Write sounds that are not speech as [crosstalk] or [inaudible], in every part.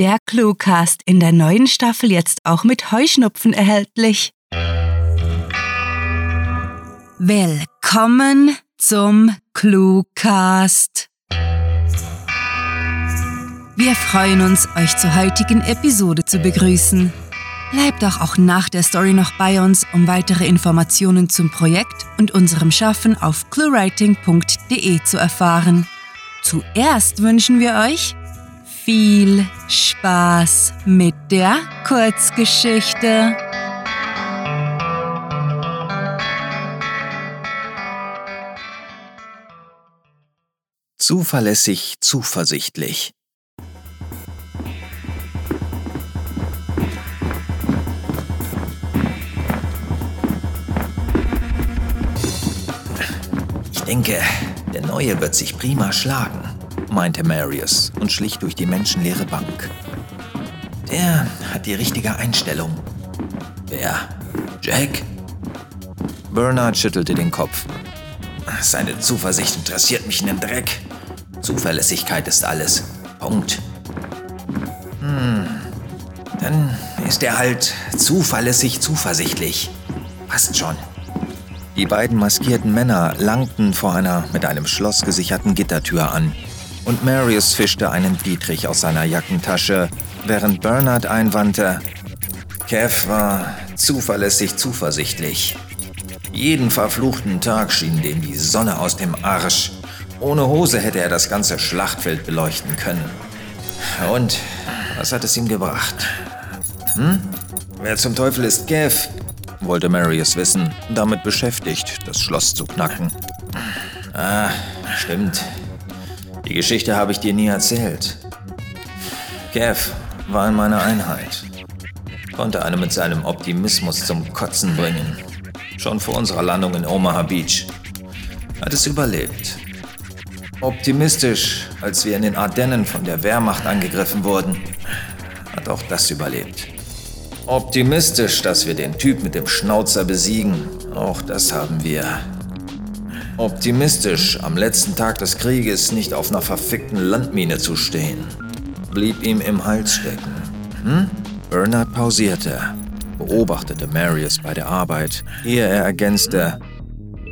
Der Cluecast in der neuen Staffel jetzt auch mit Heuschnupfen erhältlich. Willkommen zum Cluecast. Wir freuen uns, euch zur heutigen Episode zu begrüßen. Bleibt doch auch nach der Story noch bei uns, um weitere Informationen zum Projekt und unserem Schaffen auf cluewriting.de zu erfahren. Zuerst wünschen wir euch viel Spaß mit der Kurzgeschichte. Zuverlässig, zuversichtlich. Ich denke, der Neue wird sich prima schlagen, meinte Marius und schlich durch die menschenleere Bank. Der hat die richtige Einstellung. Wer? Jack? Bernard schüttelte den Kopf. Seine Zuversicht interessiert mich in den Dreck. Zuverlässigkeit ist alles. Punkt. Hm. Dann ist er halt zuverlässig zuversichtlich. Passt schon. Die beiden maskierten Männer langten vor einer mit einem Schloss gesicherten Gittertür an. Und Marius fischte einen Dietrich aus seiner Jackentasche, während Bernard einwandte, Kev war zuverlässig zuversichtlich. Jeden verfluchten Tag schien dem die Sonne aus dem Arsch. Ohne Hose hätte er das ganze Schlachtfeld beleuchten können. Und was hat es ihm gebracht? Hm? Wer zum Teufel ist Kev? wollte Marius wissen, damit beschäftigt, das Schloss zu knacken. Ah, stimmt. Die Geschichte habe ich dir nie erzählt. Kev war in meiner Einheit. Konnte eine mit seinem Optimismus zum Kotzen bringen. Schon vor unserer Landung in Omaha Beach. Hat es überlebt. Optimistisch, als wir in den Ardennen von der Wehrmacht angegriffen wurden, hat auch das überlebt. Optimistisch, dass wir den Typ mit dem Schnauzer besiegen. Auch das haben wir. Optimistisch, am letzten Tag des Krieges nicht auf einer verfickten Landmine zu stehen. Blieb ihm im Hals stecken. Hm? Bernard pausierte, beobachtete Marius bei der Arbeit, ehe er ergänzte.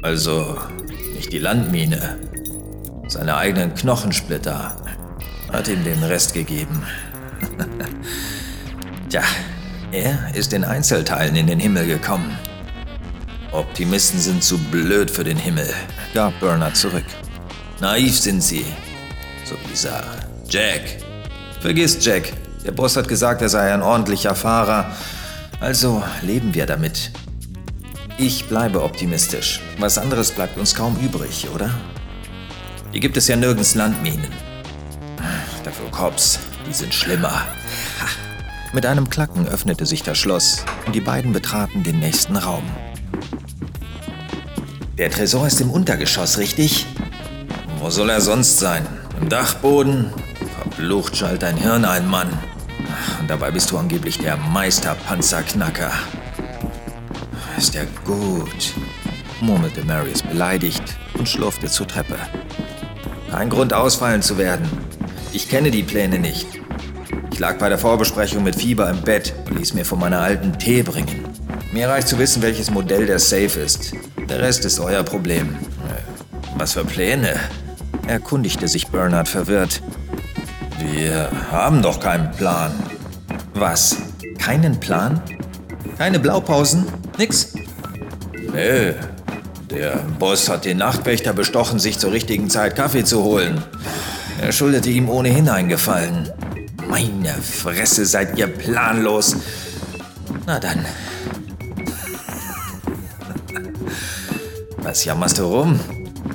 Also, nicht die Landmine. Seine eigenen Knochensplitter. Hat ihm den Rest gegeben. [laughs] Tja, er ist in Einzelteilen in den Himmel gekommen. Optimisten sind zu blöd für den Himmel, gab Bernard zurück. Naiv sind sie. So dieser Jack. Vergiss Jack. Der Boss hat gesagt, er sei ein ordentlicher Fahrer. Also leben wir damit. Ich bleibe optimistisch. Was anderes bleibt uns kaum übrig, oder? Hier gibt es ja nirgends Landminen. Dafür Cops, die sind schlimmer. Mit einem Klacken öffnete sich das Schloss und die beiden betraten den nächsten Raum. Der Tresor ist im Untergeschoss, richtig? Wo soll er sonst sein? Im Dachboden? Verflucht schalt dein Hirn ein, Mann. Und dabei bist du angeblich der Meisterpanzerknacker. Ist ja gut, murmelte Marius beleidigt und schlurfte zur Treppe. Kein Grund ausfallen zu werden. Ich kenne die Pläne nicht. Ich lag bei der Vorbesprechung mit Fieber im Bett und ließ mir von meiner alten Tee bringen. Mir reicht zu wissen, welches Modell der Safe ist. Der Rest ist euer Problem. Was für Pläne? erkundigte sich Bernard verwirrt. Wir haben doch keinen Plan. Was? Keinen Plan? Keine Blaupausen? Nix? Nö. Der Boss hat den Nachtwächter bestochen, sich zur richtigen Zeit Kaffee zu holen. Er schuldete ihm ohnehin eingefallen. Meine Fresse, seid ihr planlos. Na dann. Was jammerst du rum?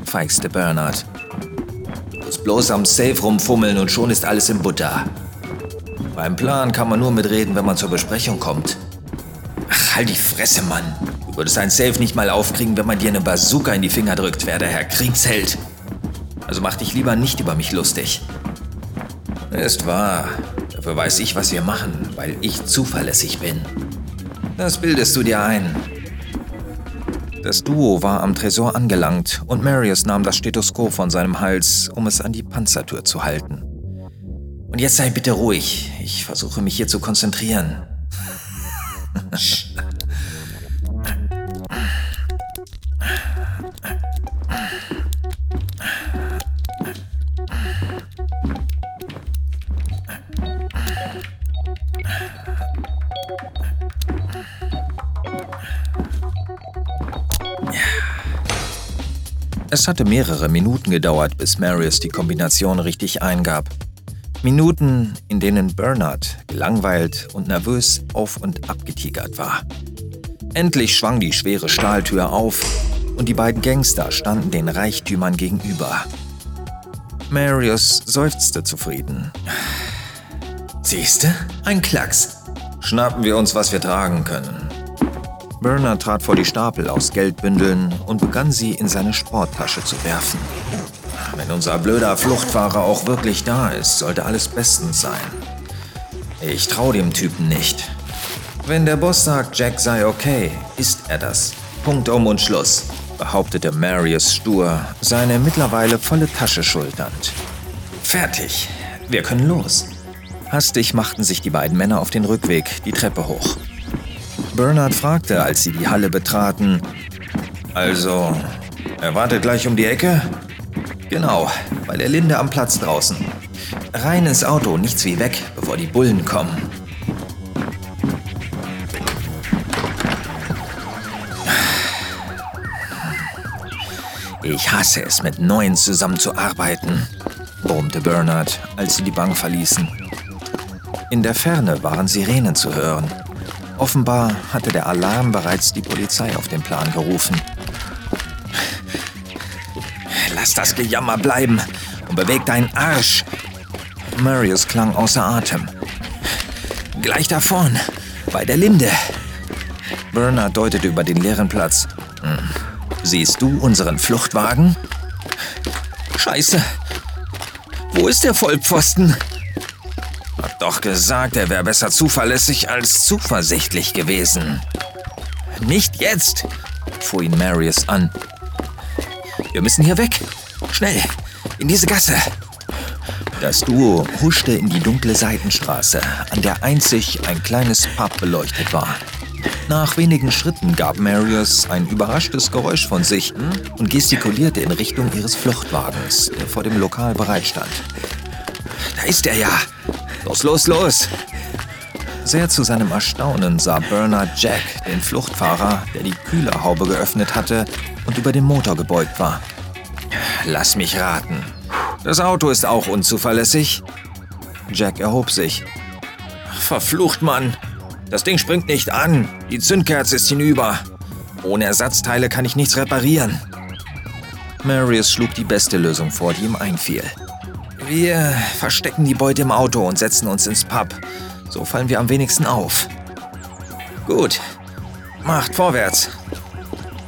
feixte Bernard. Du musst bloß am Safe rumfummeln und schon ist alles in Butter. Beim Plan kann man nur mitreden, wenn man zur Besprechung kommt. Ach, halt die Fresse, Mann. Du würdest ein Safe nicht mal aufkriegen, wenn man dir eine Bazooka in die Finger drückt, wer der Herr Kriegsheld. Also mach dich lieber nicht über mich lustig. Ist wahr. Dafür weiß ich, was wir machen, weil ich zuverlässig bin. Das bildest du dir ein. Das Duo war am Tresor angelangt und Marius nahm das Stethoskop von seinem Hals, um es an die Panzertür zu halten. Und jetzt sei bitte ruhig. Ich versuche mich hier zu konzentrieren. Es hatte mehrere Minuten gedauert, bis Marius die Kombination richtig eingab. Minuten, in denen Bernard gelangweilt und nervös auf und abgetigert war. Endlich schwang die schwere Stahltür auf und die beiden Gangster standen den Reichtümern gegenüber. Marius seufzte zufrieden. Siehste, ein Klacks. Schnappen wir uns, was wir tragen können. Bernard trat vor die Stapel aus Geldbündeln und begann sie in seine Sporttasche zu werfen. Wenn unser blöder Fluchtfahrer auch wirklich da ist, sollte alles bestens sein. Ich traue dem Typen nicht. Wenn der Boss sagt, Jack sei okay, ist er das. Punkt um und Schluss, behauptete Marius stur, seine mittlerweile volle Tasche schulternd. Fertig. Wir können los. Hastig machten sich die beiden Männer auf den Rückweg die Treppe hoch. Bernard fragte, als sie die Halle betraten. Also, er wartet gleich um die Ecke? Genau, bei der Linde am Platz draußen. Rein ins Auto, nichts wie weg, bevor die Bullen kommen. Ich hasse es, mit Neuen zusammenzuarbeiten, brummte Bernard, als sie die Bank verließen. In der Ferne waren Sirenen zu hören. Offenbar hatte der Alarm bereits die Polizei auf den Plan gerufen. Lass das Gejammer bleiben und beweg deinen Arsch. Marius klang außer Atem. Gleich da vorn, bei der Linde. Bernard deutete über den leeren Platz. Hm. Siehst du unseren Fluchtwagen? Scheiße. Wo ist der Vollpfosten? Doch gesagt, er wäre besser zuverlässig als zuversichtlich gewesen. Nicht jetzt, fuhr ihn Marius an. Wir müssen hier weg. Schnell, in diese Gasse. Das Duo huschte in die dunkle Seitenstraße, an der einzig ein kleines Pub beleuchtet war. Nach wenigen Schritten gab Marius ein überraschtes Geräusch von sich und gestikulierte in Richtung ihres Fluchtwagens, der vor dem Lokal bereitstand. Da ist er ja, Los, los, los! Sehr zu seinem Erstaunen sah Bernard Jack, den Fluchtfahrer, der die Kühlerhaube geöffnet hatte und über dem Motor gebeugt war. Lass mich raten. Das Auto ist auch unzuverlässig. Jack erhob sich. Verflucht, Mann! Das Ding springt nicht an. Die Zündkerze ist hinüber. Ohne Ersatzteile kann ich nichts reparieren. Marius schlug die beste Lösung vor, die ihm einfiel. Wir verstecken die Beute im Auto und setzen uns ins Pub. So fallen wir am wenigsten auf. Gut. Macht vorwärts.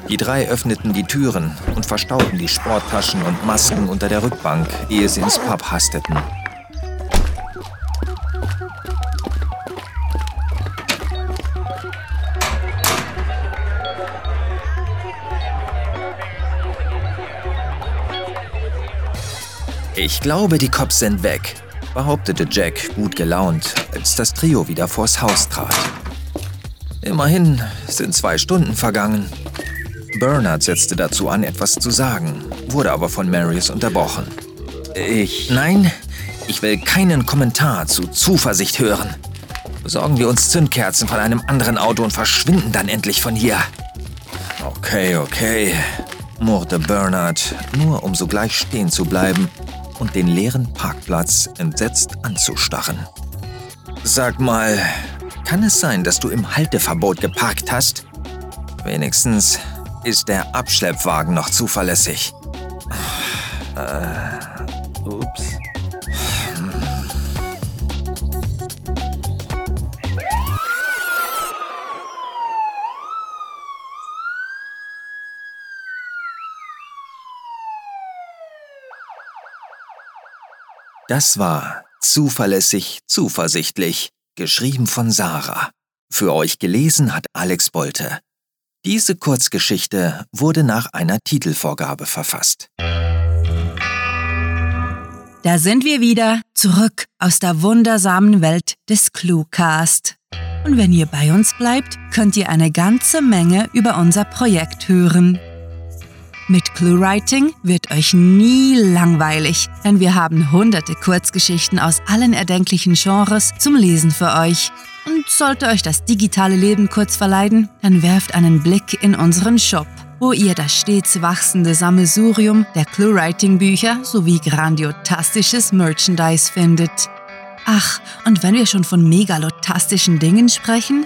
Die drei öffneten die Türen und verstauten die Sporttaschen und Masken unter der Rückbank, ehe sie ins Pub hasteten. Ich glaube, die Cops sind weg, behauptete Jack gut gelaunt, als das Trio wieder vors Haus trat. Immerhin sind zwei Stunden vergangen. Bernard setzte dazu an, etwas zu sagen, wurde aber von Marius unterbrochen. Ich. Nein, ich will keinen Kommentar zu Zuversicht hören. Besorgen wir uns Zündkerzen von einem anderen Auto und verschwinden dann endlich von hier. Okay, okay, murrte Bernard, nur um sogleich stehen zu bleiben und den leeren Parkplatz entsetzt anzustarren. Sag mal, kann es sein, dass du im Halteverbot geparkt hast? Wenigstens ist der Abschleppwagen noch zuverlässig. Äh, Das war Zuverlässig, zuversichtlich, geschrieben von Sarah. Für euch gelesen hat Alex Bolte. Diese Kurzgeschichte wurde nach einer Titelvorgabe verfasst. Da sind wir wieder, zurück aus der wundersamen Welt des Cluecast. Und wenn ihr bei uns bleibt, könnt ihr eine ganze Menge über unser Projekt hören. Mit ClueWriting wird euch nie langweilig, denn wir haben hunderte Kurzgeschichten aus allen erdenklichen Genres zum Lesen für euch. Und sollte euch das digitale Leben kurz verleiden, dann werft einen Blick in unseren Shop wo ihr das stets wachsende Sammelsurium der ClueWriting-Bücher sowie grandiotastisches Merchandise findet. Ach, und wenn wir schon von megalotastischen Dingen sprechen?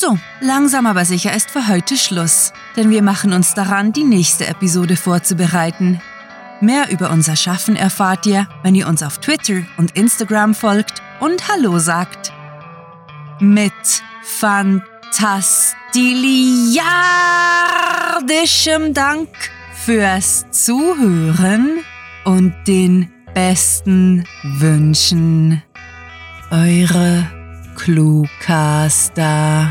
So, langsam aber sicher ist für heute Schluss, denn wir machen uns daran, die nächste Episode vorzubereiten. Mehr über unser Schaffen erfahrt ihr, wenn ihr uns auf Twitter und Instagram folgt und Hallo sagt. Mit Fantastisch stiliardischem Dank fürs Zuhören und den besten Wünschen. Eure Cluecaster.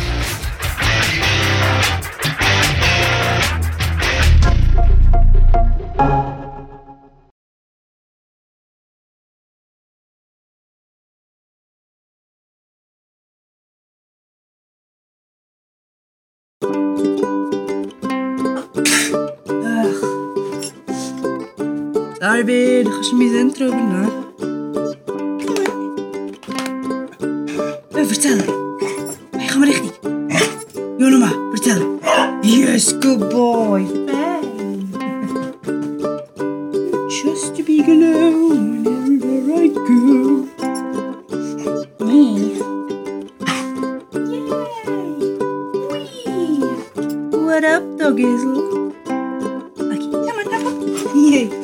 Daar weer, dan ga je meer intro doen, eh, vertellen. Hey, ga maar richting. Jonoma, vertellen. Yes, good boy. Just to be alone everywhere I go. What up, doggies? Aqui, chama. Yay.